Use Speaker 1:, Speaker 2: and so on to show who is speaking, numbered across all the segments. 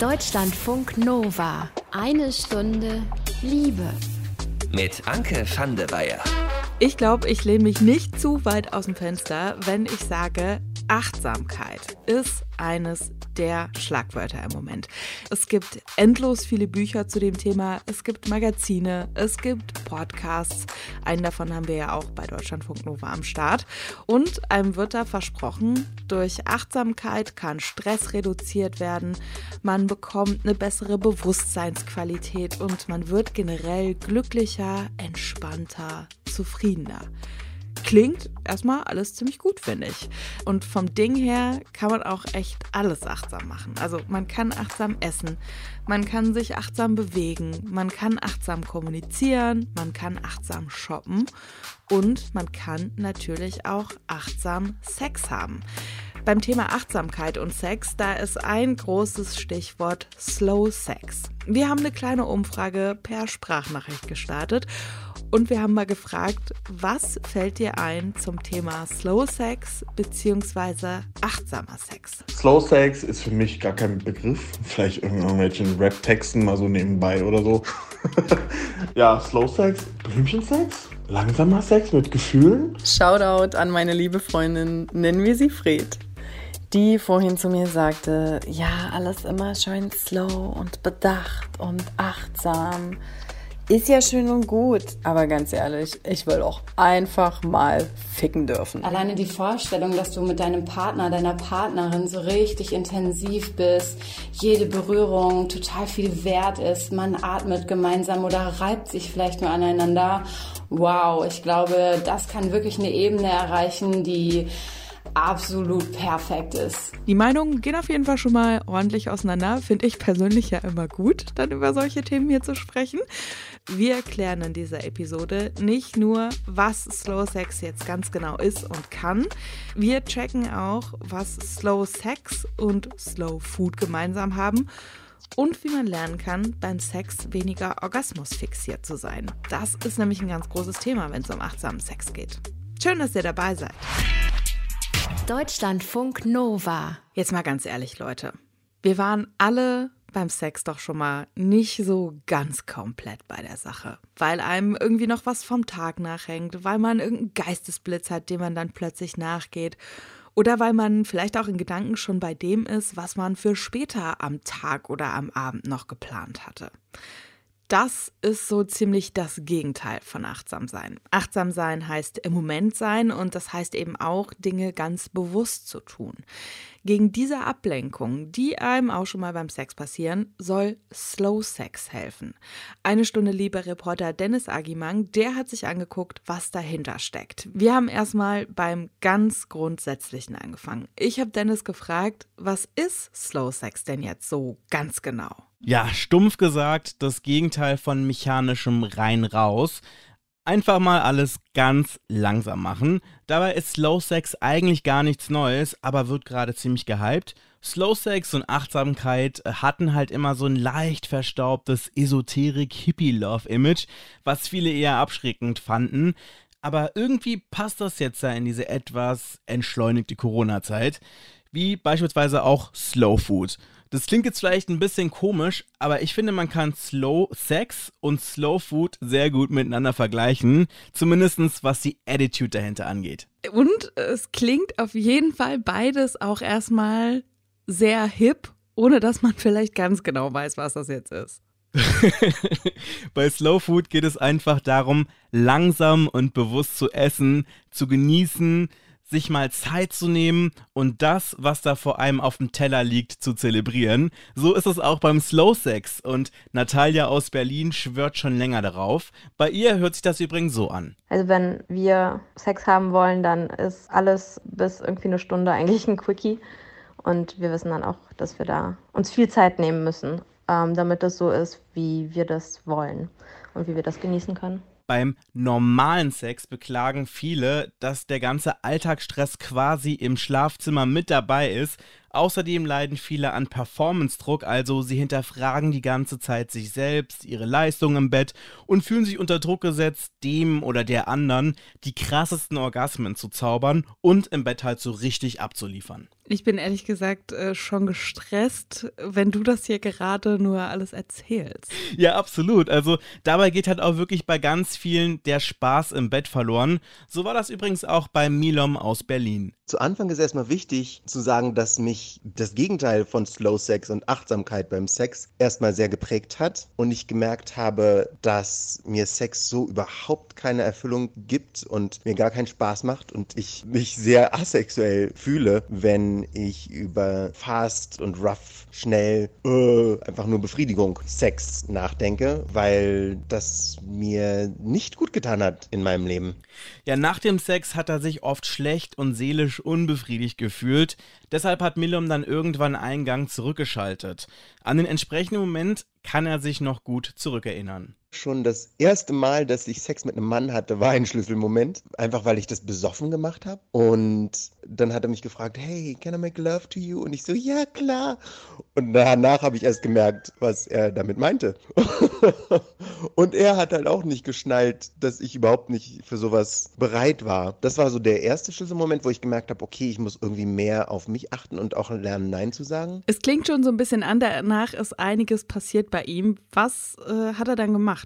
Speaker 1: Deutschlandfunk Nova. Eine Stunde Liebe.
Speaker 2: Mit Anke van der Weyer.
Speaker 3: Ich glaube, ich lehne mich nicht zu weit aus dem Fenster, wenn ich sage, Achtsamkeit ist eines der Schlagwörter im Moment. Es gibt endlos viele Bücher zu dem Thema, es gibt Magazine, es gibt Podcasts. Einen davon haben wir ja auch bei Deutschlandfunk Nova am Start. Und einem wird da versprochen, durch Achtsamkeit kann Stress reduziert werden, man bekommt eine bessere Bewusstseinsqualität und man wird generell glücklicher, entspannter, zufriedener klingt erstmal alles ziemlich gut, finde ich. Und vom Ding her kann man auch echt alles achtsam machen. Also man kann achtsam essen, man kann sich achtsam bewegen, man kann achtsam kommunizieren, man kann achtsam shoppen und man kann natürlich auch achtsam Sex haben. Beim Thema Achtsamkeit und Sex, da ist ein großes Stichwort Slow Sex. Wir haben eine kleine Umfrage per Sprachnachricht gestartet und wir haben mal gefragt, was fällt dir ein zum Thema Slow Sex bzw. achtsamer Sex?
Speaker 4: Slow Sex ist für mich gar kein Begriff. Vielleicht irgendwelchen Rap-Texten mal so nebenbei oder so. ja, Slow Sex, Blümchensex, langsamer Sex mit Gefühlen.
Speaker 5: Shoutout an meine liebe Freundin, nennen wir sie Fred die vorhin zu mir sagte, ja, alles immer schön slow und bedacht und achtsam. Ist ja schön und gut, aber ganz ehrlich, ich will auch einfach mal ficken dürfen.
Speaker 6: Alleine die Vorstellung, dass du mit deinem Partner, deiner Partnerin so richtig intensiv bist, jede Berührung total viel wert ist, man atmet gemeinsam oder reibt sich vielleicht nur aneinander. Wow, ich glaube, das kann wirklich eine Ebene erreichen, die absolut perfekt ist.
Speaker 3: Die Meinungen gehen auf jeden Fall schon mal ordentlich auseinander. Finde ich persönlich ja immer gut, dann über solche Themen hier zu sprechen. Wir erklären in dieser Episode nicht nur, was Slow Sex jetzt ganz genau ist und kann. Wir checken auch, was Slow Sex und Slow Food gemeinsam haben und wie man lernen kann, beim Sex weniger orgasmusfixiert zu sein. Das ist nämlich ein ganz großes Thema, wenn es um achtsamen Sex geht. Schön, dass ihr dabei seid.
Speaker 1: Deutschlandfunk Nova.
Speaker 3: Jetzt mal ganz ehrlich, Leute. Wir waren alle beim Sex doch schon mal nicht so ganz komplett bei der Sache, weil einem irgendwie noch was vom Tag nachhängt, weil man irgendeinen Geistesblitz hat, dem man dann plötzlich nachgeht oder weil man vielleicht auch in Gedanken schon bei dem ist, was man für später am Tag oder am Abend noch geplant hatte. Das ist so ziemlich das Gegenteil von achtsam sein. Achtsam sein heißt im Moment sein und das heißt eben auch, Dinge ganz bewusst zu tun. Gegen diese Ablenkung, die einem auch schon mal beim Sex passieren, soll Slow Sex helfen. Eine Stunde lieber Reporter Dennis Agimang, der hat sich angeguckt, was dahinter steckt. Wir haben erstmal beim ganz Grundsätzlichen angefangen. Ich habe Dennis gefragt, was ist Slow Sex denn jetzt so ganz genau?
Speaker 7: Ja, stumpf gesagt, das Gegenteil von mechanischem rein raus. Einfach mal alles ganz langsam machen. Dabei ist Slow Sex eigentlich gar nichts Neues, aber wird gerade ziemlich gehypt. Slow Sex und Achtsamkeit hatten halt immer so ein leicht verstaubtes Esoterik-Hippie-Love-Image, was viele eher abschreckend fanden. Aber irgendwie passt das jetzt ja in diese etwas entschleunigte Corona-Zeit, wie beispielsweise auch Slow Food. Das klingt jetzt vielleicht ein bisschen komisch, aber ich finde, man kann Slow Sex und Slow Food sehr gut miteinander vergleichen. Zumindest was die Attitude dahinter angeht.
Speaker 3: Und es klingt auf jeden Fall beides auch erstmal sehr hip, ohne dass man vielleicht ganz genau weiß, was das jetzt ist.
Speaker 7: Bei Slow Food geht es einfach darum, langsam und bewusst zu essen, zu genießen, sich mal Zeit zu nehmen und das, was da vor allem auf dem Teller liegt, zu zelebrieren. So ist es auch beim Slow Sex und Natalia aus Berlin schwört schon länger darauf. Bei ihr hört sich das übrigens so an.
Speaker 8: Also wenn wir Sex haben wollen, dann ist alles bis irgendwie eine Stunde eigentlich ein Quickie und wir wissen dann auch, dass wir da uns viel Zeit nehmen müssen, ähm, damit das so ist, wie wir das wollen und wie wir das genießen können.
Speaker 7: Beim normalen Sex beklagen viele, dass der ganze Alltagsstress quasi im Schlafzimmer mit dabei ist. Außerdem leiden viele an Performance-Druck, also sie hinterfragen die ganze Zeit sich selbst, ihre Leistung im Bett und fühlen sich unter Druck gesetzt, dem oder der anderen die krassesten Orgasmen zu zaubern und im Bett halt so richtig abzuliefern.
Speaker 3: Ich bin ehrlich gesagt äh, schon gestresst, wenn du das hier gerade nur alles erzählst.
Speaker 7: Ja, absolut. Also dabei geht halt auch wirklich bei ganz vielen der Spaß im Bett verloren. So war das übrigens auch bei Milom aus Berlin.
Speaker 9: Zu Anfang ist erstmal wichtig zu sagen, dass mich das Gegenteil von Slow Sex und Achtsamkeit beim Sex erstmal sehr geprägt hat und ich gemerkt habe, dass mir Sex so überhaupt keine Erfüllung gibt und mir gar keinen Spaß macht und ich mich sehr asexuell fühle, wenn ich über fast und rough, schnell, äh, einfach nur Befriedigung, Sex nachdenke, weil das mir nicht gut getan hat in meinem Leben.
Speaker 7: Ja, nach dem Sex hat er sich oft schlecht und seelisch unbefriedigt gefühlt. Deshalb hat Millum dann irgendwann einen Gang zurückgeschaltet. An den entsprechenden Moment kann er sich noch gut zurückerinnern.
Speaker 9: Schon das erste Mal, dass ich Sex mit einem Mann hatte, war ein Schlüsselmoment. Einfach weil ich das besoffen gemacht habe. Und dann hat er mich gefragt, hey, can I make love to you? Und ich so, ja, klar. Und danach habe ich erst gemerkt, was er damit meinte. und er hat halt auch nicht geschnallt, dass ich überhaupt nicht für sowas bereit war. Das war so der erste Schlüsselmoment, wo ich gemerkt habe, okay, ich muss irgendwie mehr auf mich achten und auch lernen, Nein zu sagen.
Speaker 3: Es klingt schon so ein bisschen an, danach ist einiges passiert bei ihm. Was äh, hat er dann gemacht?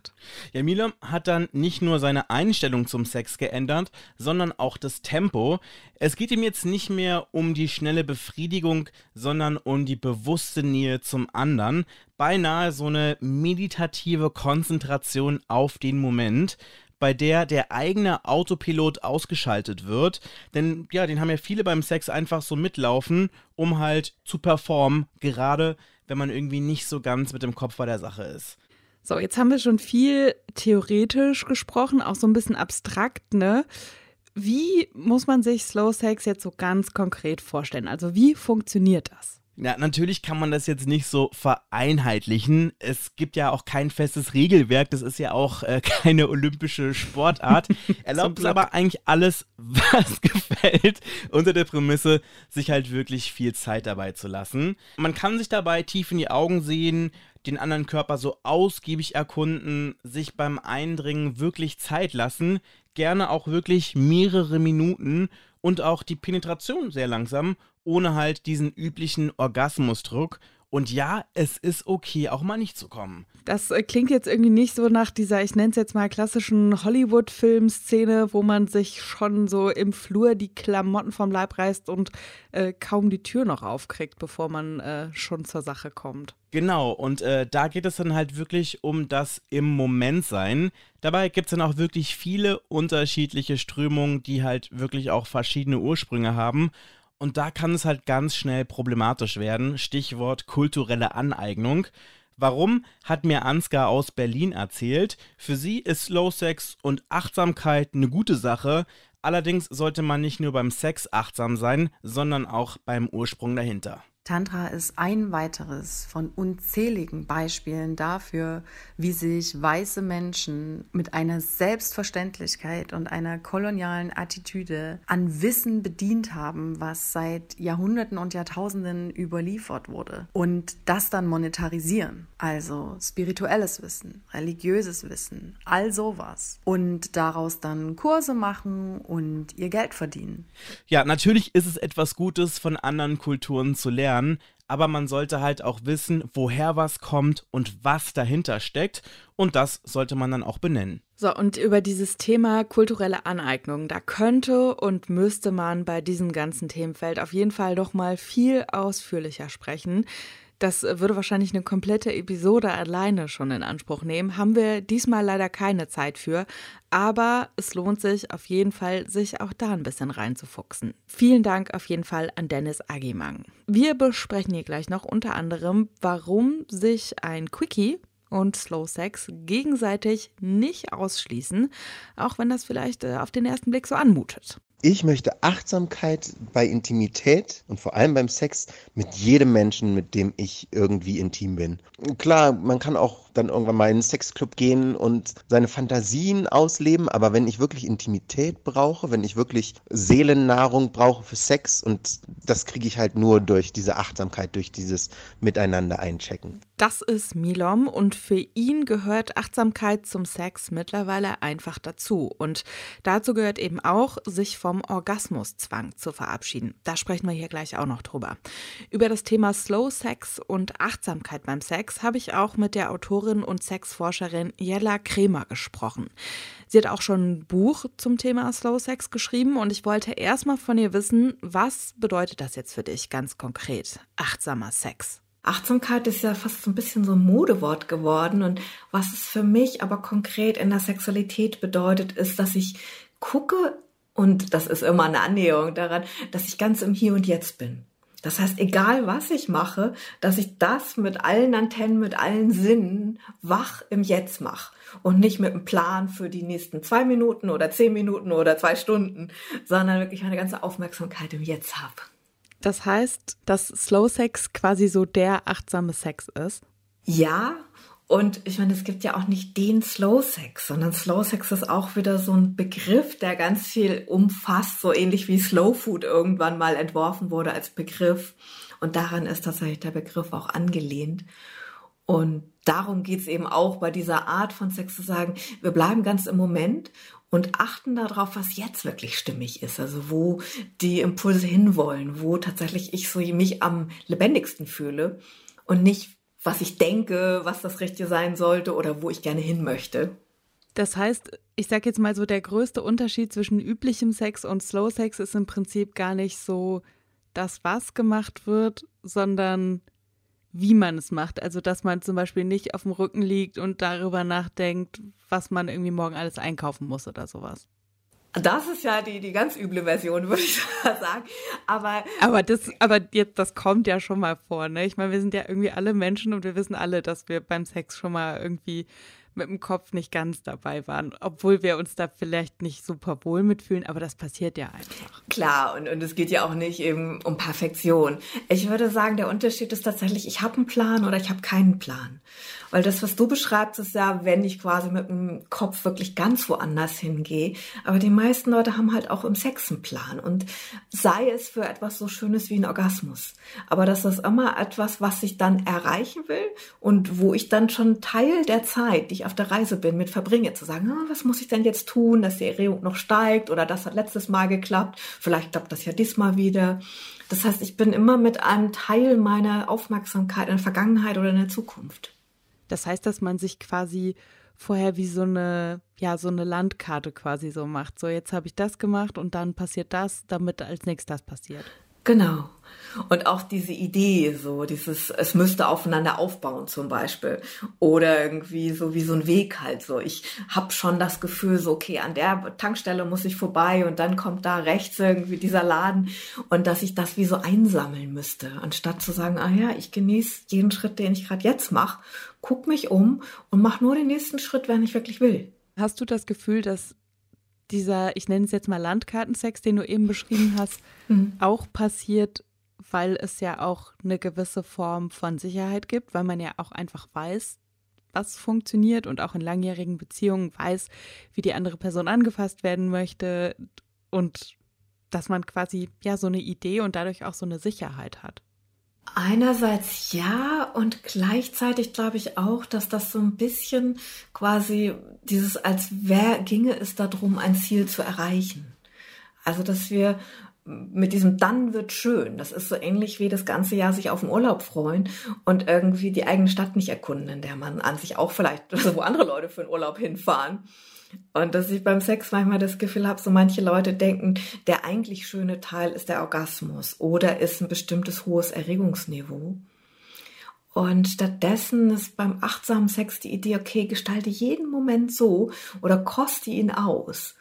Speaker 7: Ja, Milam hat dann nicht nur seine Einstellung zum Sex geändert, sondern auch das Tempo. Es geht ihm jetzt nicht mehr um die schnelle Befriedigung, sondern um die bewusste Nähe zum anderen. Beinahe so eine meditative Konzentration auf den Moment bei der der eigene Autopilot ausgeschaltet wird. Denn ja, den haben ja viele beim Sex einfach so mitlaufen, um halt zu performen, gerade wenn man irgendwie nicht so ganz mit dem Kopf bei der Sache ist.
Speaker 3: So, jetzt haben wir schon viel theoretisch gesprochen, auch so ein bisschen abstrakt, ne? Wie muss man sich Slow Sex jetzt so ganz konkret vorstellen? Also wie funktioniert das?
Speaker 7: Ja, natürlich kann man das jetzt nicht so vereinheitlichen. Es gibt ja auch kein festes Regelwerk. Das ist ja auch äh, keine olympische Sportart. Erlaubt es aber eigentlich alles, was gefällt, unter der Prämisse, sich halt wirklich viel Zeit dabei zu lassen. Man kann sich dabei tief in die Augen sehen, den anderen Körper so ausgiebig erkunden, sich beim Eindringen wirklich Zeit lassen, gerne auch wirklich mehrere Minuten und auch die Penetration sehr langsam ohne halt diesen üblichen Orgasmusdruck. Und ja, es ist okay, auch mal nicht zu kommen.
Speaker 3: Das äh, klingt jetzt irgendwie nicht so nach dieser, ich nenne es jetzt mal klassischen Hollywood-Film-Szene, wo man sich schon so im Flur die Klamotten vom Leib reißt und äh, kaum die Tür noch aufkriegt, bevor man äh, schon zur Sache kommt.
Speaker 7: Genau, und äh, da geht es dann halt wirklich um das im Moment sein. Dabei gibt es dann auch wirklich viele unterschiedliche Strömungen, die halt wirklich auch verschiedene Ursprünge haben. Und da kann es halt ganz schnell problematisch werden. Stichwort kulturelle Aneignung. Warum, hat mir Ansgar aus Berlin erzählt. Für sie ist Slow Sex und Achtsamkeit eine gute Sache. Allerdings sollte man nicht nur beim Sex achtsam sein, sondern auch beim Ursprung dahinter.
Speaker 10: Tantra ist ein weiteres von unzähligen Beispielen dafür, wie sich weiße Menschen mit einer Selbstverständlichkeit und einer kolonialen Attitüde an Wissen bedient haben, was seit Jahrhunderten und Jahrtausenden überliefert wurde. Und das dann monetarisieren, also spirituelles Wissen, religiöses Wissen, all sowas. Und daraus dann Kurse machen und ihr Geld verdienen.
Speaker 7: Ja, natürlich ist es etwas Gutes, von anderen Kulturen zu lernen lernen, aber man sollte halt auch wissen, woher was kommt und was dahinter steckt. Und das sollte man dann auch benennen.
Speaker 3: So, und über dieses Thema kulturelle Aneignung, da könnte und müsste man bei diesem ganzen Themenfeld auf jeden Fall doch mal viel ausführlicher sprechen. Das würde wahrscheinlich eine komplette Episode alleine schon in Anspruch nehmen. Haben wir diesmal leider keine Zeit für. Aber es lohnt sich auf jeden Fall, sich auch da ein bisschen reinzufuchsen. Vielen Dank auf jeden Fall an Dennis Agimang. Wir besprechen hier gleich noch unter anderem, warum sich ein Quickie und Slow Sex gegenseitig nicht ausschließen, auch wenn das vielleicht äh, auf den ersten Blick so anmutet.
Speaker 9: Ich möchte Achtsamkeit bei Intimität und vor allem beim Sex mit jedem Menschen, mit dem ich irgendwie intim bin. Klar, man kann auch dann irgendwann mal in einen Sexclub gehen und seine Fantasien ausleben. Aber wenn ich wirklich Intimität brauche, wenn ich wirklich Seelennahrung brauche für Sex und das kriege ich halt nur durch diese Achtsamkeit, durch dieses Miteinander einchecken.
Speaker 3: Das ist Milom und für ihn gehört Achtsamkeit zum Sex mittlerweile einfach dazu. Und dazu gehört eben auch, sich vom Orgasmuszwang zu verabschieden. Da sprechen wir hier gleich auch noch drüber. Über das Thema Slow Sex und Achtsamkeit beim Sex habe ich auch mit der Autorin und Sexforscherin Jella Kremer gesprochen. Sie hat auch schon ein Buch zum Thema Slow Sex geschrieben und ich wollte erstmal von ihr wissen, was bedeutet das jetzt für dich ganz konkret? Achtsamer Sex.
Speaker 11: Achtsamkeit ist ja fast so ein bisschen so ein Modewort geworden und was es für mich aber konkret in der Sexualität bedeutet, ist, dass ich gucke und das ist immer eine Annäherung daran, dass ich ganz im Hier und Jetzt bin. Das heißt, egal was ich mache, dass ich das mit allen Antennen, mit allen Sinnen wach im Jetzt mache und nicht mit einem Plan für die nächsten zwei Minuten oder zehn Minuten oder zwei Stunden, sondern wirklich meine ganze Aufmerksamkeit im Jetzt habe.
Speaker 3: Das heißt, dass Slow Sex quasi so der achtsame Sex ist?
Speaker 11: Ja, und ich meine, es gibt ja auch nicht den Slow Sex, sondern Slow Sex ist auch wieder so ein Begriff, der ganz viel umfasst, so ähnlich wie Slow Food irgendwann mal entworfen wurde als Begriff. Und daran ist tatsächlich der Begriff auch angelehnt. Und darum geht's eben auch bei dieser Art von Sex zu sagen, wir bleiben ganz im Moment und achten darauf, was jetzt wirklich stimmig ist. Also wo die Impulse hinwollen, wo tatsächlich ich so mich am lebendigsten fühle und nicht was ich denke, was das Richtige sein sollte oder wo ich gerne hin möchte.
Speaker 3: Das heißt, ich sage jetzt mal so, der größte Unterschied zwischen üblichem Sex und Slow Sex ist im Prinzip gar nicht so das, was gemacht wird, sondern wie man es macht. Also, dass man zum Beispiel nicht auf dem Rücken liegt und darüber nachdenkt, was man irgendwie morgen alles einkaufen muss oder sowas.
Speaker 11: Das ist ja die, die ganz üble Version, würde ich sagen. Aber,
Speaker 3: aber das, aber jetzt, das kommt ja schon mal vor, ne? Ich meine, wir sind ja irgendwie alle Menschen und wir wissen alle, dass wir beim Sex schon mal irgendwie mit dem Kopf nicht ganz dabei waren, obwohl wir uns da vielleicht nicht super wohl mitfühlen, aber das passiert ja einfach.
Speaker 11: Klar, und, und es geht ja auch nicht eben um Perfektion. Ich würde sagen, der Unterschied ist tatsächlich, ich habe einen Plan oder ich habe keinen Plan. Weil das, was du beschreibst, ist ja, wenn ich quasi mit dem Kopf wirklich ganz woanders hingehe. Aber die meisten Leute haben halt auch im Sex einen Plan. Und sei es für etwas so Schönes wie ein Orgasmus. Aber das ist immer etwas, was ich dann erreichen will und wo ich dann schon Teil der Zeit, die ich auf der Reise bin, mit verbringe, zu sagen, ah, was muss ich denn jetzt tun, dass die Erregung noch steigt oder das hat letztes Mal geklappt, vielleicht klappt das ja diesmal wieder. Das heißt, ich bin immer mit einem Teil meiner Aufmerksamkeit in der Vergangenheit oder in der Zukunft.
Speaker 3: Das heißt, dass man sich quasi vorher wie so eine, ja, so eine Landkarte quasi so macht. So, jetzt habe ich das gemacht und dann passiert das, damit als nächstes das passiert.
Speaker 11: Genau. Und auch diese Idee, so dieses, es müsste aufeinander aufbauen zum Beispiel. Oder irgendwie so wie so ein Weg halt so. Ich habe schon das Gefühl, so, okay, an der Tankstelle muss ich vorbei und dann kommt da rechts irgendwie dieser Laden und dass ich das wie so einsammeln müsste, anstatt zu sagen, ah ja, ich genieße jeden Schritt, den ich gerade jetzt mache, guck mich um und mach nur den nächsten Schritt, wenn ich wirklich will.
Speaker 3: Hast du das Gefühl, dass dieser, ich nenne es jetzt mal Landkartensex, den du eben beschrieben hast, mhm. auch passiert, weil es ja auch eine gewisse Form von Sicherheit gibt, weil man ja auch einfach weiß, was funktioniert und auch in langjährigen Beziehungen weiß, wie die andere Person angefasst werden möchte und dass man quasi ja so eine Idee und dadurch auch so eine Sicherheit hat.
Speaker 11: Einerseits ja und gleichzeitig glaube ich auch, dass das so ein bisschen quasi dieses, als wer ginge es darum, ein Ziel zu erreichen. Also, dass wir mit diesem dann wird schön. Das ist so ähnlich wie das ganze Jahr sich auf den Urlaub freuen und irgendwie die eigene Stadt nicht erkunden, in der man an sich auch vielleicht, also wo andere Leute für den Urlaub hinfahren. Und dass ich beim Sex manchmal das Gefühl habe, so manche Leute denken, der eigentlich schöne Teil ist der Orgasmus oder ist ein bestimmtes hohes Erregungsniveau. Und stattdessen ist beim achtsamen Sex die Idee, okay, gestalte jeden Moment so oder koste ihn aus.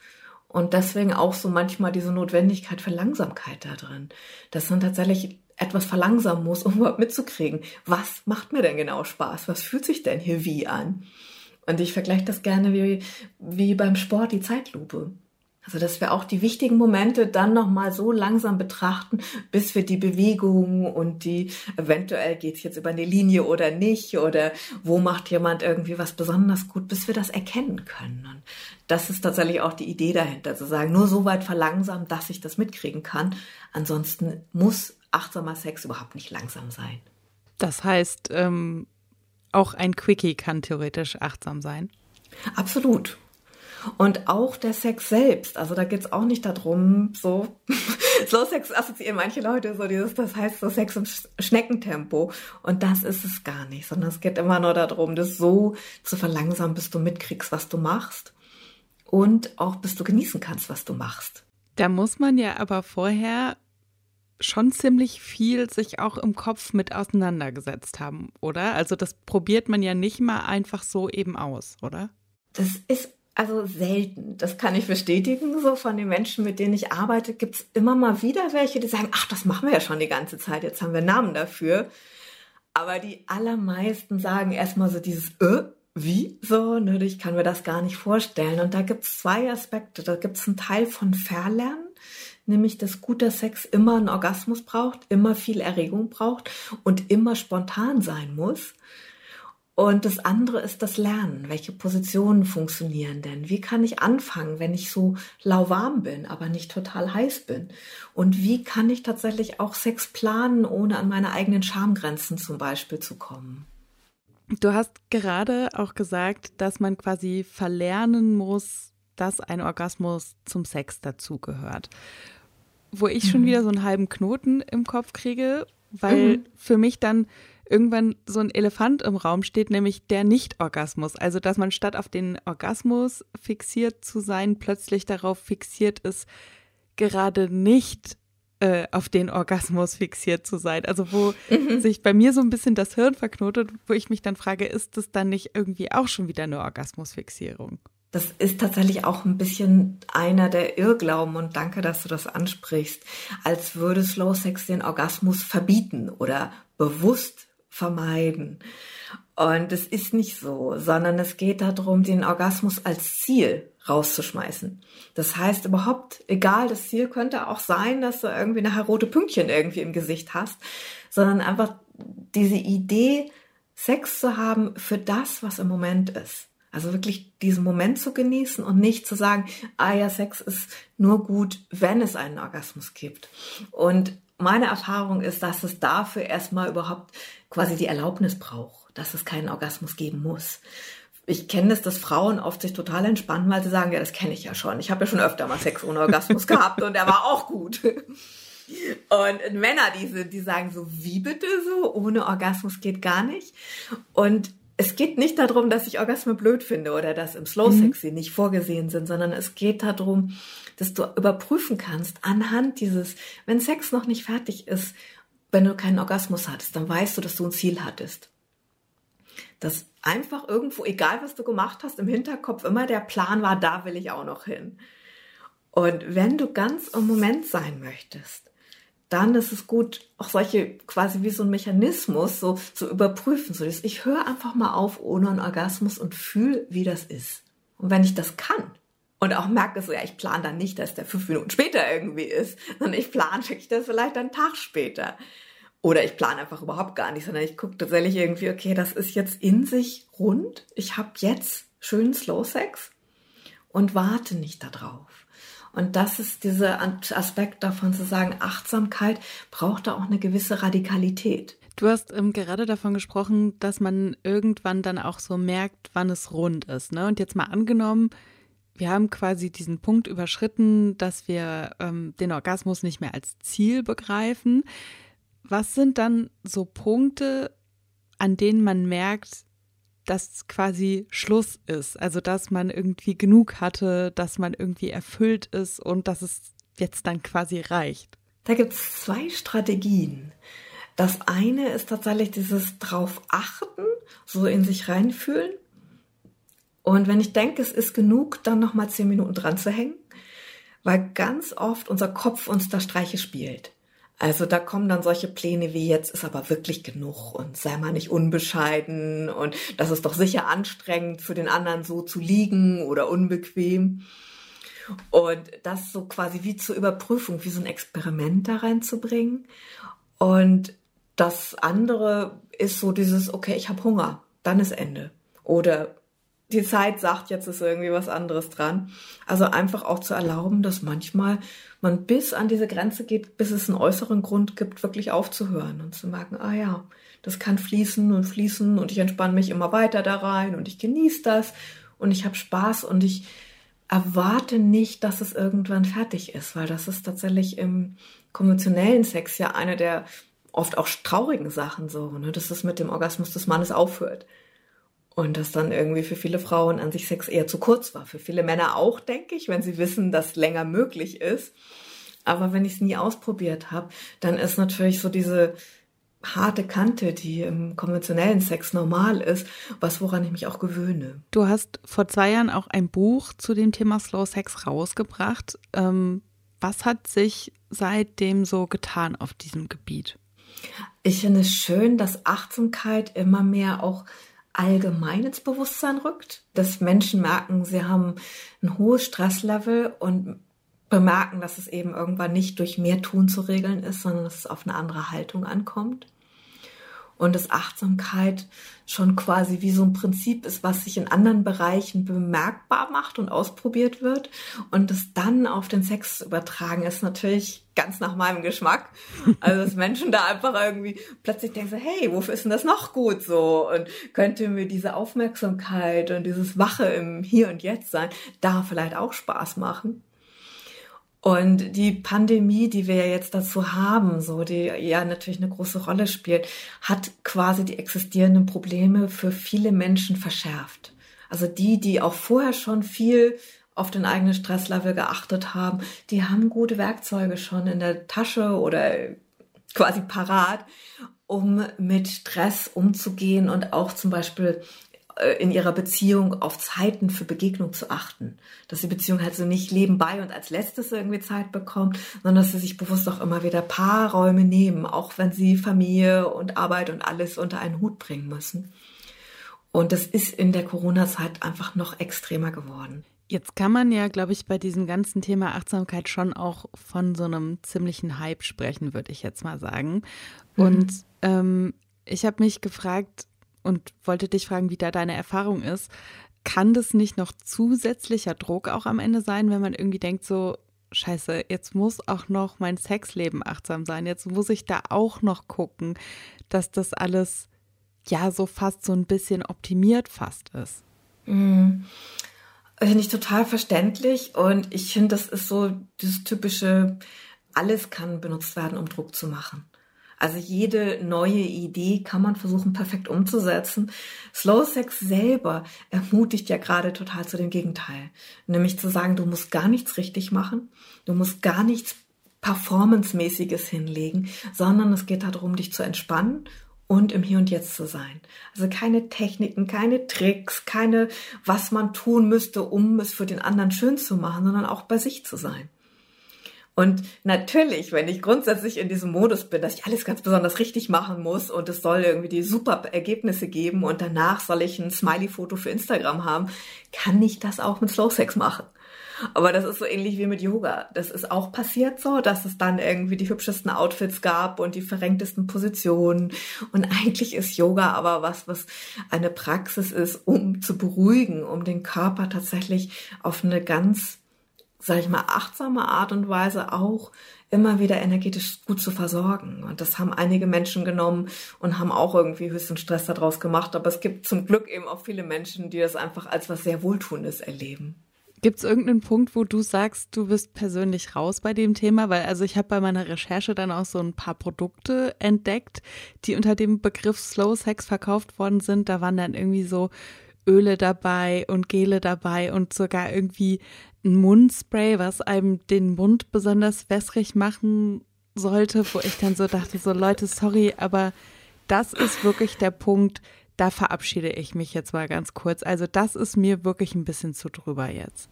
Speaker 11: Und deswegen auch so manchmal diese Notwendigkeit für Langsamkeit da drin. Dass man tatsächlich etwas verlangsamen muss, um überhaupt mitzukriegen, was macht mir denn genau Spaß? Was fühlt sich denn hier wie an? Und ich vergleiche das gerne wie, wie beim Sport die Zeitlupe. Also dass wir auch die wichtigen Momente dann nochmal so langsam betrachten, bis wir die Bewegung und die, eventuell geht es jetzt über eine Linie oder nicht, oder wo macht jemand irgendwie was besonders gut, bis wir das erkennen können. Und das ist tatsächlich auch die Idee dahinter, zu sagen, nur so weit verlangsamen, dass ich das mitkriegen kann. Ansonsten muss achtsamer Sex überhaupt nicht langsam sein.
Speaker 3: Das heißt, ähm, auch ein Quickie kann theoretisch achtsam sein.
Speaker 11: Absolut. Und auch der Sex selbst. Also da geht's auch nicht darum, so Slow Sex assoziieren manche Leute so dieses, das heißt so Sex im Schneckentempo. Und das ist es gar nicht, sondern es geht immer nur darum, das so zu verlangsamen, bis du mitkriegst, was du machst. Und auch bis du genießen kannst, was du machst.
Speaker 3: Da muss man ja aber vorher schon ziemlich viel sich auch im Kopf mit auseinandergesetzt haben, oder? Also das probiert man ja nicht mal einfach so eben aus, oder?
Speaker 11: Das ist also selten. Das kann ich bestätigen. So von den Menschen, mit denen ich arbeite, gibt es immer mal wieder welche, die sagen, ach, das machen wir ja schon die ganze Zeit, jetzt haben wir Namen dafür. Aber die allermeisten sagen erstmal so dieses, äh, wie so, ne, ich kann mir das gar nicht vorstellen. Und da gibt es zwei Aspekte. Da gibt es einen Teil von Verlernen, nämlich dass guter Sex immer einen Orgasmus braucht, immer viel Erregung braucht und immer spontan sein muss. Und das andere ist das Lernen. Welche Positionen funktionieren denn? Wie kann ich anfangen, wenn ich so lauwarm bin, aber nicht total heiß bin? Und wie kann ich tatsächlich auch Sex planen, ohne an meine eigenen Schamgrenzen zum Beispiel zu kommen?
Speaker 3: Du hast gerade auch gesagt, dass man quasi verlernen muss, dass ein Orgasmus zum Sex dazugehört. Wo ich mhm. schon wieder so einen halben Knoten im Kopf kriege, weil mhm. für mich dann irgendwann so ein Elefant im Raum steht, nämlich der Nicht-Orgasmus. Also, dass man statt auf den Orgasmus fixiert zu sein, plötzlich darauf fixiert ist, gerade nicht äh, auf den Orgasmus fixiert zu sein. Also, wo mhm. sich bei mir so ein bisschen das Hirn verknotet, wo ich mich dann frage, ist das dann nicht irgendwie auch schon wieder eine Orgasmusfixierung?
Speaker 11: Das ist tatsächlich auch ein bisschen einer der Irrglauben und danke, dass du das ansprichst, als würde Slow Sex den Orgasmus verbieten oder bewusst vermeiden. Und es ist nicht so, sondern es geht darum, den Orgasmus als Ziel rauszuschmeißen. Das heißt überhaupt, egal, das Ziel könnte auch sein, dass du irgendwie nachher rote Pünktchen irgendwie im Gesicht hast, sondern einfach diese Idee, Sex zu haben für das, was im Moment ist. Also wirklich diesen Moment zu genießen und nicht zu sagen, ah ja, Sex ist nur gut, wenn es einen Orgasmus gibt. Und meine Erfahrung ist, dass es dafür erstmal überhaupt quasi die Erlaubnis braucht, dass es keinen Orgasmus geben muss. Ich kenne es, dass Frauen oft sich total entspannen, weil sie sagen, ja, das kenne ich ja schon. Ich habe ja schon öfter mal Sex ohne Orgasmus gehabt und der war auch gut. Und Männer, die, die sagen so, wie bitte so? Ohne Orgasmus geht gar nicht. Und es geht nicht darum, dass ich Orgasmen blöd finde oder dass im Slow Sex mhm. sie nicht vorgesehen sind, sondern es geht darum, dass du überprüfen kannst anhand dieses, wenn Sex noch nicht fertig ist, wenn du keinen Orgasmus hattest, dann weißt du, dass du ein Ziel hattest. Dass einfach irgendwo, egal was du gemacht hast, im Hinterkopf immer der Plan war, da will ich auch noch hin. Und wenn du ganz im Moment sein möchtest, dann ist es gut, auch solche quasi wie so ein Mechanismus so zu überprüfen. So, dass ich höre einfach mal auf ohne einen Orgasmus und fühle, wie das ist. Und wenn ich das kann und auch merke so, ja, ich plane dann nicht, dass der fünf Minuten später irgendwie ist, sondern ich plane ich das vielleicht einen Tag später. Oder ich plane einfach überhaupt gar nicht, sondern ich gucke tatsächlich irgendwie, okay, das ist jetzt in sich rund. Ich habe jetzt schönen Slow Sex und warte nicht darauf. Und das ist dieser Aspekt davon zu sagen, Achtsamkeit braucht da auch eine gewisse Radikalität.
Speaker 3: Du hast ähm, gerade davon gesprochen, dass man irgendwann dann auch so merkt, wann es rund ist. Ne? Und jetzt mal angenommen, wir haben quasi diesen Punkt überschritten, dass wir ähm, den Orgasmus nicht mehr als Ziel begreifen. Was sind dann so Punkte, an denen man merkt, dass quasi Schluss ist. Also dass man irgendwie genug hatte, dass man irgendwie erfüllt ist und dass es jetzt dann quasi reicht.
Speaker 11: Da gibt es zwei Strategien. Das eine ist tatsächlich dieses drauf achten, so in sich reinfühlen. Und wenn ich denke, es ist genug, dann nochmal zehn Minuten dran zu hängen, weil ganz oft unser Kopf uns da Streiche spielt. Also da kommen dann solche Pläne wie jetzt ist aber wirklich genug und sei mal nicht unbescheiden und das ist doch sicher anstrengend für den anderen so zu liegen oder unbequem. Und das so quasi wie zur Überprüfung, wie so ein Experiment da reinzubringen. Und das andere ist so dieses, okay, ich habe Hunger, dann ist Ende. Oder die Zeit sagt, jetzt ist irgendwie was anderes dran. Also einfach auch zu erlauben, dass manchmal man bis an diese Grenze geht, bis es einen äußeren Grund gibt, wirklich aufzuhören und zu merken, ah ja, das kann fließen und fließen und ich entspanne mich immer weiter da rein und ich genieße das und ich habe Spaß und ich erwarte nicht, dass es irgendwann fertig ist, weil das ist tatsächlich im konventionellen Sex ja eine der oft auch traurigen Sachen so, ne, dass es mit dem Orgasmus des Mannes aufhört. Und das dann irgendwie für viele Frauen an sich Sex eher zu kurz war. Für viele Männer auch, denke ich, wenn sie wissen, dass länger möglich ist. Aber wenn ich es nie ausprobiert habe, dann ist natürlich so diese harte Kante, die im konventionellen Sex normal ist, was woran ich mich auch gewöhne.
Speaker 3: Du hast vor zwei Jahren auch ein Buch zu dem Thema Slow Sex rausgebracht. Ähm, was hat sich seitdem so getan auf diesem Gebiet?
Speaker 11: Ich finde es schön, dass Achtsamkeit immer mehr auch allgemein ins Bewusstsein rückt, dass Menschen merken, sie haben ein hohes Stresslevel und bemerken, dass es eben irgendwann nicht durch mehr Tun zu regeln ist, sondern dass es auf eine andere Haltung ankommt. Und dass Achtsamkeit schon quasi wie so ein Prinzip ist, was sich in anderen Bereichen bemerkbar macht und ausprobiert wird. Und das dann auf den Sex übertragen, ist natürlich ganz nach meinem Geschmack. Also, dass Menschen da einfach irgendwie plötzlich denken so, hey, wofür ist denn das noch gut so? Und könnte mir diese Aufmerksamkeit und dieses Wache im Hier und Jetzt sein, da vielleicht auch Spaß machen? Und die Pandemie, die wir ja jetzt dazu haben, so, die ja natürlich eine große Rolle spielt, hat quasi die existierenden Probleme für viele Menschen verschärft. Also die, die auch vorher schon viel auf den eigenen Stresslevel geachtet haben, die haben gute Werkzeuge schon in der Tasche oder quasi parat, um mit Stress umzugehen und auch zum Beispiel in ihrer Beziehung auf Zeiten für Begegnung zu achten. Dass die Beziehung halt so nicht nebenbei und als letztes irgendwie Zeit bekommt, sondern dass sie sich bewusst auch immer wieder Paarräume nehmen, auch wenn sie Familie und Arbeit und alles unter einen Hut bringen müssen. Und das ist in der Corona-Zeit einfach noch extremer geworden.
Speaker 3: Jetzt kann man ja, glaube ich, bei diesem ganzen Thema Achtsamkeit schon auch von so einem ziemlichen Hype sprechen, würde ich jetzt mal sagen. Mhm. Und ähm, ich habe mich gefragt, und wollte dich fragen, wie da deine Erfahrung ist. Kann das nicht noch zusätzlicher Druck auch am Ende sein, wenn man irgendwie denkt, so, scheiße, jetzt muss auch noch mein Sexleben achtsam sein, jetzt muss ich da auch noch gucken, dass das alles ja so fast so ein bisschen optimiert fast ist.
Speaker 11: Mhm. Finde ich total verständlich und ich finde, das ist so das typische, alles kann benutzt werden, um Druck zu machen. Also jede neue Idee kann man versuchen perfekt umzusetzen. Slow Sex selber ermutigt ja gerade total zu dem Gegenteil. Nämlich zu sagen, du musst gar nichts richtig machen, du musst gar nichts Performance-mäßiges hinlegen, sondern es geht darum, dich zu entspannen und im Hier und Jetzt zu sein. Also keine Techniken, keine Tricks, keine, was man tun müsste, um es für den anderen schön zu machen, sondern auch bei sich zu sein. Und natürlich, wenn ich grundsätzlich in diesem Modus bin, dass ich alles ganz besonders richtig machen muss und es soll irgendwie die super Ergebnisse geben und danach soll ich ein Smiley-Foto für Instagram haben, kann ich das auch mit Slow Sex machen. Aber das ist so ähnlich wie mit Yoga. Das ist auch passiert so, dass es dann irgendwie die hübschesten Outfits gab und die verrenktesten Positionen. Und eigentlich ist Yoga aber was, was eine Praxis ist, um zu beruhigen, um den Körper tatsächlich auf eine ganz sage ich mal, achtsame Art und Weise auch immer wieder energetisch gut zu versorgen. Und das haben einige Menschen genommen und haben auch irgendwie höchsten Stress daraus gemacht. Aber es gibt zum Glück eben auch viele Menschen, die das einfach als was sehr Wohltuendes erleben.
Speaker 3: Gibt es irgendeinen Punkt, wo du sagst, du bist persönlich raus bei dem Thema? Weil also ich habe bei meiner Recherche dann auch so ein paar Produkte entdeckt, die unter dem Begriff Slow Sex verkauft worden sind. Da waren dann irgendwie so Öle dabei und Gele dabei und sogar irgendwie ein Mundspray, was einem den Mund besonders wässrig machen sollte, wo ich dann so dachte, so Leute, sorry, aber das ist wirklich der Punkt, da verabschiede ich mich jetzt mal ganz kurz. Also das ist mir wirklich ein bisschen zu drüber jetzt.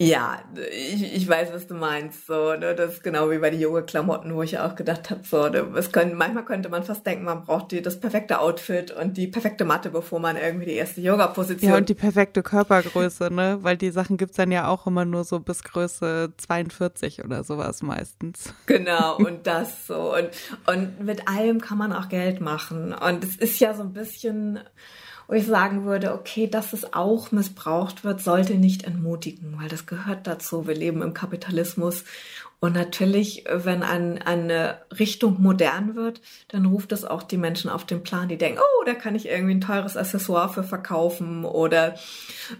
Speaker 11: Ja, ich, ich weiß, was du meinst. So, ne? Das ist genau wie bei den Yoga-Klamotten, wo ich auch gedacht habe, so, ne? es können, manchmal könnte man fast denken, man braucht die, das perfekte Outfit und die perfekte Matte, bevor man irgendwie die erste Yoga-Position.
Speaker 3: Ja, und die perfekte Körpergröße, ne? Weil die Sachen gibt's dann ja auch immer nur so bis Größe 42 oder sowas meistens.
Speaker 11: Genau, und das so. Und, und mit allem kann man auch Geld machen. Und es ist ja so ein bisschen wo ich sagen würde, okay, dass es auch missbraucht wird, sollte nicht entmutigen, weil das gehört dazu. Wir leben im Kapitalismus. Und natürlich, wenn ein, eine Richtung modern wird, dann ruft es auch die Menschen auf den Plan, die denken, oh, da kann ich irgendwie ein teures Accessoire für verkaufen oder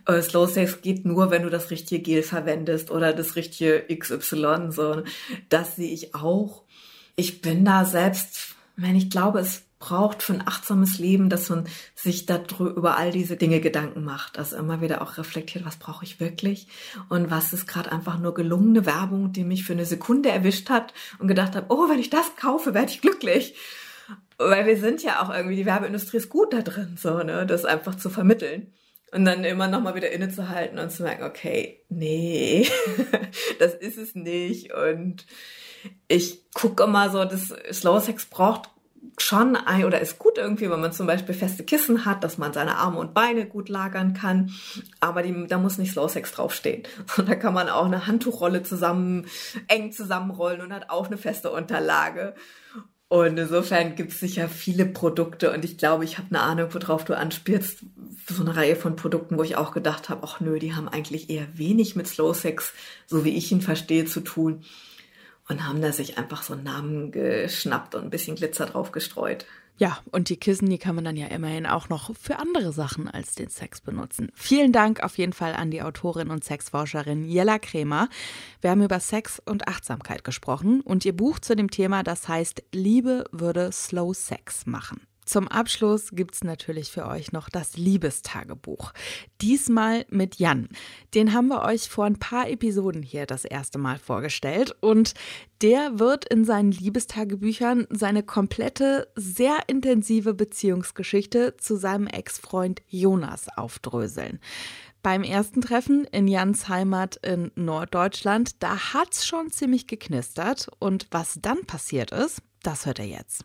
Speaker 11: äh, Slow Sex geht nur, wenn du das richtige Gel verwendest oder das richtige XY. So, das sehe ich auch. Ich bin da selbst, wenn ich glaube, es braucht für ein achtsames Leben, dass man sich darüber über all diese Dinge Gedanken macht. Also immer wieder auch reflektiert, was brauche ich wirklich und was ist gerade einfach nur gelungene Werbung, die mich für eine Sekunde erwischt hat und gedacht habe, oh, wenn ich das kaufe, werde ich glücklich. Weil wir sind ja auch irgendwie, die Werbeindustrie ist gut da drin, so, ne, das einfach zu vermitteln. Und dann immer nochmal wieder innezuhalten und zu merken, okay, nee, das ist es nicht. Und ich gucke immer so, das Slow Sex braucht schon ein oder ist gut irgendwie, wenn man zum Beispiel feste Kissen hat, dass man seine Arme und Beine gut lagern kann. Aber die, da muss nicht Slow Sex draufstehen. Und da kann man auch eine Handtuchrolle zusammen, eng zusammenrollen und hat auch eine feste Unterlage. Und insofern gibt es sicher viele Produkte und ich glaube, ich habe eine Ahnung, worauf du anspielst. So eine Reihe von Produkten, wo ich auch gedacht habe, ach nö, die haben eigentlich eher wenig mit Slow Sex, so wie ich ihn verstehe, zu tun und haben da sich einfach so einen Namen geschnappt und ein bisschen Glitzer drauf gestreut.
Speaker 3: Ja, und die Kissen, die kann man dann ja immerhin auch noch für andere Sachen als den Sex benutzen. Vielen Dank auf jeden Fall an die Autorin und Sexforscherin Jella Kremer. Wir haben über Sex und Achtsamkeit gesprochen und ihr Buch zu dem Thema, das heißt Liebe würde Slow Sex machen. Zum Abschluss gibt's natürlich für euch noch das Liebestagebuch. Diesmal mit Jan. Den haben wir euch vor ein paar Episoden hier das erste Mal vorgestellt und der wird in seinen Liebestagebüchern seine komplette, sehr intensive Beziehungsgeschichte zu seinem Ex-Freund Jonas aufdröseln. Beim ersten Treffen in Jans Heimat in Norddeutschland, da hat's schon ziemlich geknistert und was dann passiert ist, das hört er jetzt.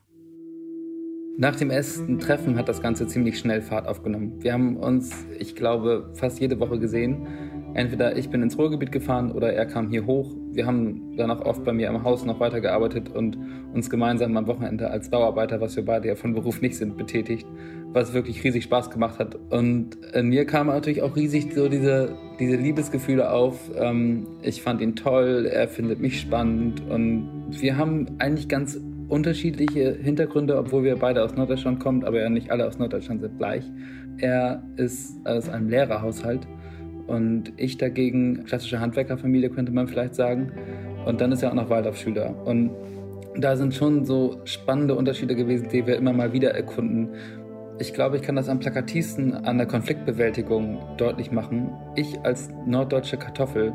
Speaker 12: Nach dem ersten Treffen hat das Ganze ziemlich schnell Fahrt aufgenommen. Wir haben uns, ich glaube, fast jede Woche gesehen. Entweder ich bin ins Ruhrgebiet gefahren oder er kam hier hoch. Wir haben danach oft bei mir im Haus noch weitergearbeitet und uns gemeinsam am Wochenende als Bauarbeiter, was wir beide ja von Beruf nicht sind, betätigt, was wirklich riesig Spaß gemacht hat. Und in mir kamen natürlich auch riesig so diese, diese Liebesgefühle auf. Ähm, ich fand ihn toll, er findet mich spannend und wir haben eigentlich ganz unterschiedliche Hintergründe, obwohl wir beide aus Norddeutschland kommen, aber ja nicht alle aus Norddeutschland sind gleich. Er ist aus einem Lehrerhaushalt und ich dagegen klassische Handwerkerfamilie, könnte man vielleicht sagen. Und dann ist er auch noch Waldorfschüler. Und da sind schon so spannende Unterschiede gewesen, die wir immer mal wieder erkunden. Ich glaube, ich kann das am plakativsten an der Konfliktbewältigung deutlich machen. Ich als norddeutsche Kartoffel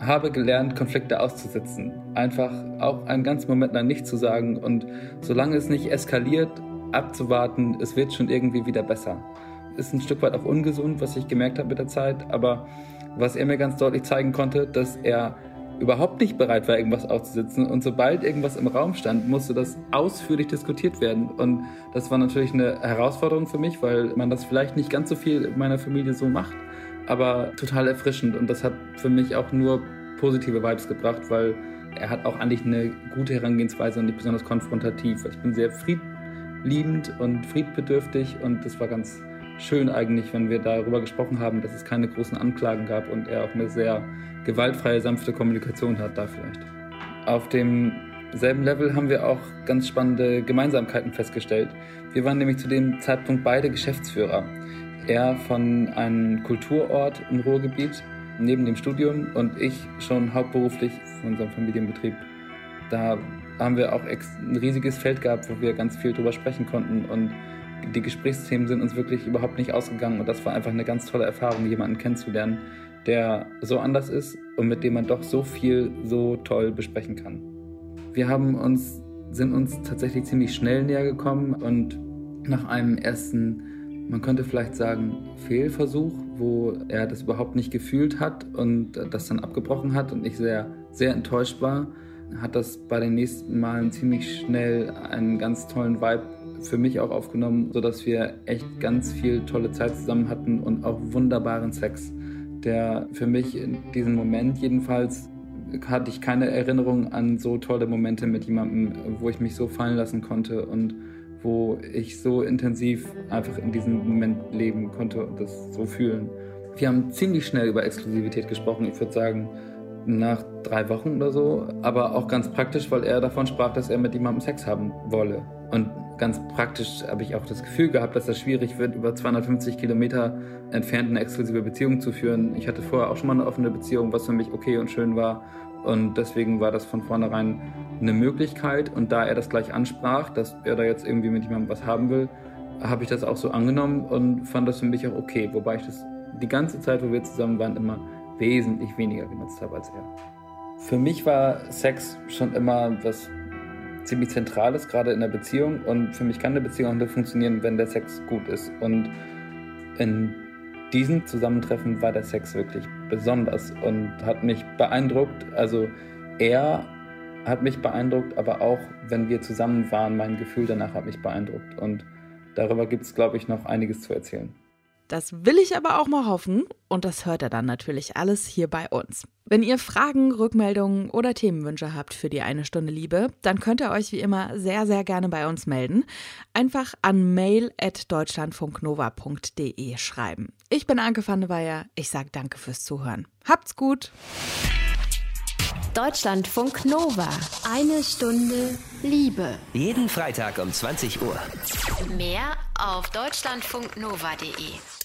Speaker 12: habe gelernt, Konflikte auszusitzen. Einfach auch einen ganzen Moment lang nichts zu sagen und solange es nicht eskaliert, abzuwarten, es wird schon irgendwie wieder besser. Ist ein Stück weit auch ungesund, was ich gemerkt habe mit der Zeit, aber was er mir ganz deutlich zeigen konnte, dass er überhaupt nicht bereit war, irgendwas auszusitzen. Und sobald irgendwas im Raum stand, musste das ausführlich diskutiert werden. Und das war natürlich eine Herausforderung für mich, weil man das vielleicht nicht ganz so viel in meiner Familie so macht aber total erfrischend und das hat für mich auch nur positive Vibes gebracht, weil er hat auch eigentlich eine gute Herangehensweise und nicht besonders konfrontativ. Ich bin sehr friedliebend und friedbedürftig und das war ganz schön eigentlich, wenn wir darüber gesprochen haben, dass es keine großen Anklagen gab und er auch eine sehr gewaltfreie, sanfte Kommunikation hat da vielleicht. Auf demselben Level haben wir auch ganz spannende Gemeinsamkeiten festgestellt. Wir waren nämlich zu dem Zeitpunkt beide Geschäftsführer er von einem Kulturort im Ruhrgebiet neben dem Studium und ich schon hauptberuflich von unserem Familienbetrieb. Da haben wir auch ein riesiges Feld gehabt, wo wir ganz viel drüber sprechen konnten und die Gesprächsthemen sind uns wirklich überhaupt nicht ausgegangen und das war einfach eine ganz tolle Erfahrung, jemanden kennenzulernen, der so anders ist und mit dem man doch so viel so toll besprechen kann. Wir haben uns, sind uns tatsächlich ziemlich schnell näher gekommen und nach einem ersten man könnte vielleicht sagen, Fehlversuch, wo er das überhaupt nicht gefühlt hat und das dann abgebrochen hat und ich sehr, sehr enttäuscht war, hat das bei den nächsten Malen ziemlich schnell einen ganz tollen Vibe für mich auch aufgenommen, sodass wir echt ganz viel tolle Zeit zusammen hatten und auch wunderbaren Sex, der für mich in diesem Moment jedenfalls hatte ich keine Erinnerung an so tolle Momente mit jemandem, wo ich mich so fallen lassen konnte und wo ich so intensiv einfach in diesem Moment leben konnte und das so fühlen. Wir haben ziemlich schnell über Exklusivität gesprochen, ich würde sagen nach drei Wochen oder so, aber auch ganz praktisch, weil er davon sprach, dass er mit jemandem Sex haben wolle. Und ganz praktisch habe ich auch das Gefühl gehabt, dass das schwierig wird, über 250 Kilometer entfernt eine exklusive Beziehung zu führen. Ich hatte vorher auch schon mal eine offene Beziehung, was für mich okay und schön war. Und deswegen war das von vornherein eine Möglichkeit. Und da er das gleich ansprach, dass er da jetzt irgendwie mit jemandem was haben will, habe ich das auch so angenommen und fand das für mich auch okay. Wobei ich das die ganze Zeit, wo wir zusammen waren, immer wesentlich weniger genutzt habe als er. Für mich war Sex schon immer was ziemlich Zentrales, gerade in der Beziehung. Und für mich kann eine Beziehung auch nur funktionieren, wenn der Sex gut ist. Und in diesem Zusammentreffen war der Sex wirklich besonders und hat mich beeindruckt. Also er hat mich beeindruckt, aber auch wenn wir zusammen waren, mein Gefühl danach hat mich beeindruckt. Und darüber gibt es, glaube ich, noch einiges zu erzählen.
Speaker 3: Das will ich aber auch mal hoffen und das hört er dann natürlich alles hier bei uns. Wenn ihr Fragen, Rückmeldungen oder Themenwünsche habt für die eine Stunde Liebe, dann könnt ihr euch wie immer sehr, sehr gerne bei uns melden. Einfach an mail.deutschlandfunknova.de schreiben. Ich bin Anke van der Weyer. Ich sage danke fürs Zuhören. Habt's gut!
Speaker 1: Deutschlandfunk Nova. Eine Stunde Liebe.
Speaker 2: Jeden Freitag um 20 Uhr.
Speaker 1: Mehr auf deutschlandfunknova.de.